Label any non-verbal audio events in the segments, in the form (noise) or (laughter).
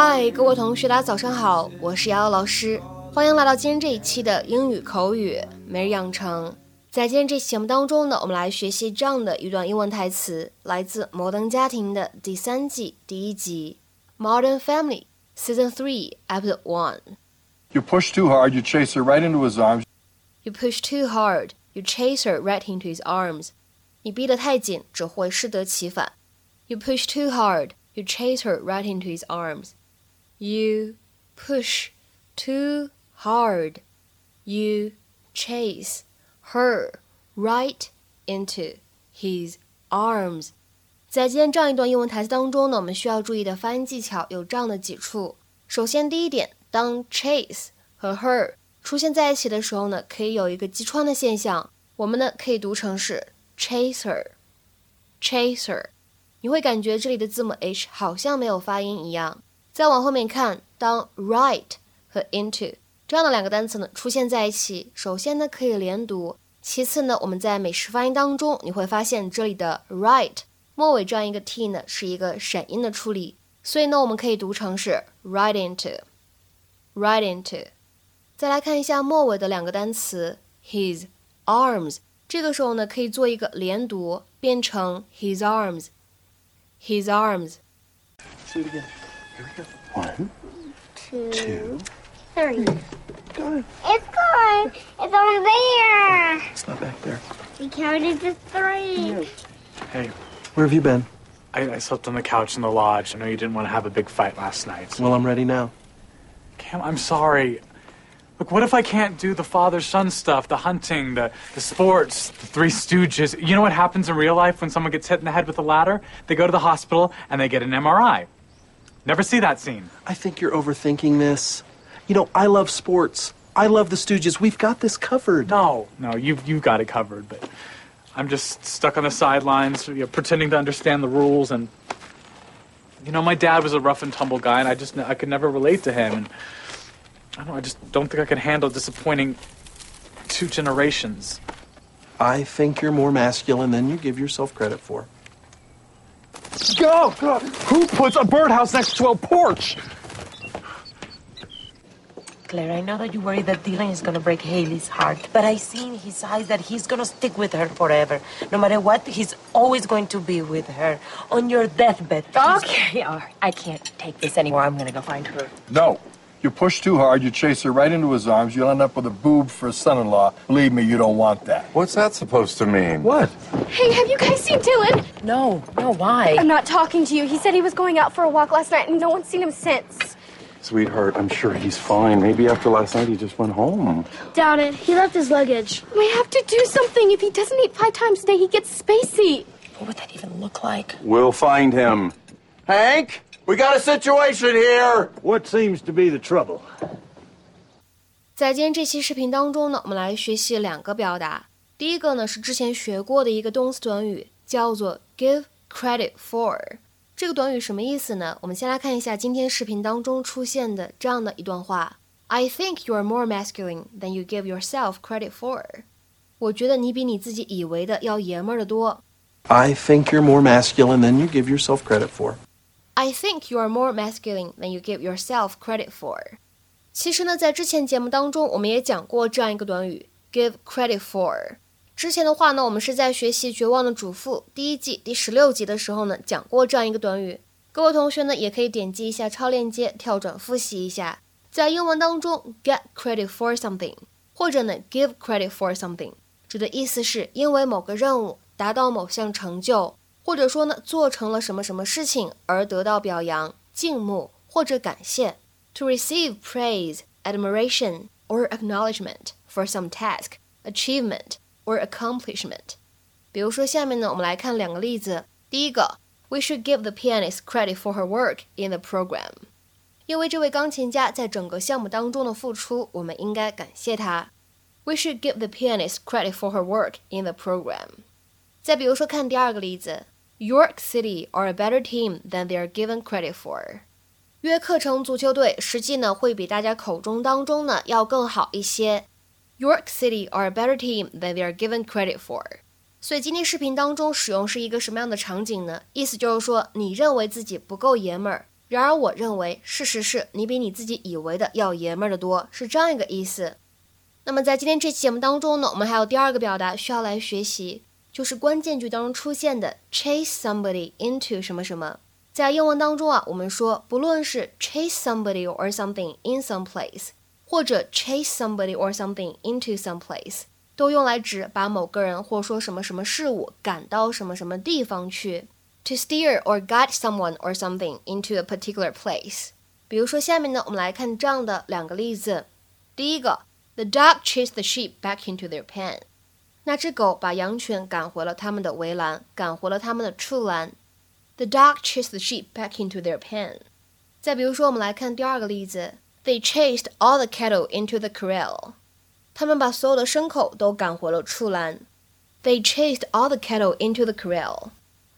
嗨，各位同学，大家早上好，我是瑶瑶老师，欢迎来到今天这一期的英语口语每日养成。在今天这期节目当中呢，我们来学习这样的一段英文台词，来自《摩登家庭》的第三季第一集《Modern Family》Season Three Episode One。You push too hard, you chase her right into his arms. You push too hard, you chase her right into his arms. 你逼得太紧，只会适得其反。You push too hard, you chase her right into his arms. You push too hard, you chase her right into his arms. 在今天这样一段英文台词当中呢，我们需要注意的发音技巧有这样的几处。首先，第一点，当 chase 和 her 出现在一起的时候呢，可以有一个击穿的现象，我们呢可以读成是 chaser，chaser。你会感觉这里的字母 h 好像没有发音一样。 再往后面看，当 right 和 into 这样的两个单词呢出现在一起，首先呢可以连读，其次呢我们在美式发音当中你会发现这里的 right 末尾这样一个 t 呢是一个闪音的处理，所以呢我们可以读成是 right into，right into。再来看一下末尾的两个单词 his arms，这个时候呢可以做一个连读，变成 his arms。his arms. Say it again. Here we go. One, two, two. three. Go It's gone. It's over there. It's not back there. We counted to three. Hey, Where have you been? I, I slept on the couch in the lodge. I know you didn't want to have a big fight last night. Well, I'm ready now. Cam, I'm sorry. Look, what if I can't do the father son stuff, the hunting, the, the sports, the Three Stooges? You know what happens in real life when someone gets hit in the head with a ladder? They go to the hospital and they get an MRI. Never see that scene. I think you're overthinking this. You know, I love sports. I love the Stooges. We've got this covered. No, no, you've, you've got it covered, but I'm just stuck on the sidelines, you know, pretending to understand the rules. And, you know, my dad was a rough and tumble guy, and I just, I could never relate to him. And, I don't know, I just don't think I could handle disappointing two generations. I think you're more masculine than you give yourself credit for. Go! go. Who puts a birdhouse next to a porch? Claire, I know that you worry that Dylan is gonna break Haley's heart, but I see in his eyes that he's gonna stick with her forever. No matter what, he's always going to be with her. On your deathbed. Okay, (laughs) all right. I can't take this anymore. I'm gonna go find her. No. You push too hard, you chase her right into his arms, you'll end up with a boob for a son in law. Believe me, you don't want that. What's that supposed to mean? What? Hey, have you guys seen Dylan? No, no, why? I'm not talking to you. He said he was going out for a walk last night and no one's seen him since. Sweetheart, I'm sure he's fine. Maybe after last night he just went home. Doubt it. He left his luggage. We have to do something. If he doesn't eat five times a day, he gets spacey. What would that even look like? We'll find him. Hank, we got a situation here. What seems to be the trouble? 在今天这期视频当中呢，我们来学习两个表达。第一个呢是之前学过的一个动词短语，叫做 give credit for。这个短语什么意思呢？我们先来看一下今天视频当中出现的这样的一段话：I think you are more masculine than you give yourself credit for。我觉得你比你自己以为的要爷们儿的多。 I think you're more masculine than you give yourself credit for. I think you are more masculine than you give yourself credit for。其实呢，在之前节目当中，我们也讲过这样一个短语 give credit for。之前的话呢，我们是在学习《绝望的主妇》第一季第十六集的时候呢，讲过这样一个短语。各位同学呢，也可以点击一下超链接，跳转复习一下。在英文当中，get credit for something，或者呢，give credit for something，指的意思是因为某个任务达到某项成就，或者说呢，做成了什么什么事情而得到表扬、敬慕或者感谢。To receive praise, admiration, or acknowledgement for some task, achievement, or accomplishment。比如说，下面呢，我们来看两个例子。第一个，We should give the pianist credit for her work in the program。因为这位钢琴家在整个项目当中的付出，我们应该感谢他。We should give the pianist credit for her work in the program。再比如说，看第二个例子 ，York City are a better team than they are given credit for。约克城足球队实际呢会比大家口中当中呢要更好一些。York City are a better team than they are given credit for。所以今天视频当中使用是一个什么样的场景呢？意思就是说，你认为自己不够爷们儿，然而我认为，事实是你比你自己以为的要爷们儿的多，是这样一个意思。那么在今天这期节目当中呢，我们还有第二个表达需要来学习，就是关键句当中出现的 chase somebody into 什么什么。在英文当中啊，我们说不论是 chase somebody or something in some place，或者 chase somebody or something into some place，都用来指把某个人或说什么什么事物赶到什么什么地方去。To steer or guide someone or something into a particular place。比如说下面呢，我们来看这样的两个例子。第一个，The dog chased the sheep back into their pen。 那只狗把羊群赶回了他们的围栏，赶回了他们的畜栏。The dog chased the sheep back into their pen。再比如说，我们来看第二个例子，They chased all the cattle into the corral。他们把所有的牲口都赶回了畜栏。They chased all the cattle into the corral。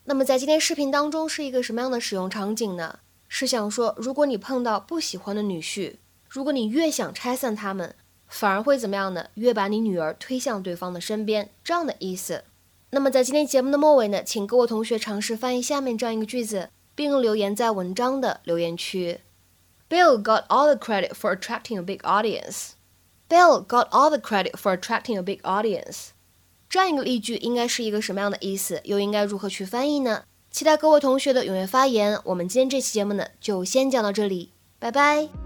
那么在今天视频当中是一个什么样的使用场景呢？是想说，如果你碰到不喜欢的女婿，如果你越想拆散他们，反而会怎么样呢？越把你女儿推向对方的身边，这样的意思。那么在今天节目的末尾呢，请各位同学尝试翻译下面这样一个句子，并留言在文章的留言区。Bill got all the credit for attracting a big audience. Bill got all the credit for attracting a big audience. 这样一个例句应该是一个什么样的意思？又应该如何去翻译呢？期待各位同学的踊跃发言。我们今天这期节目呢，就先讲到这里，拜拜。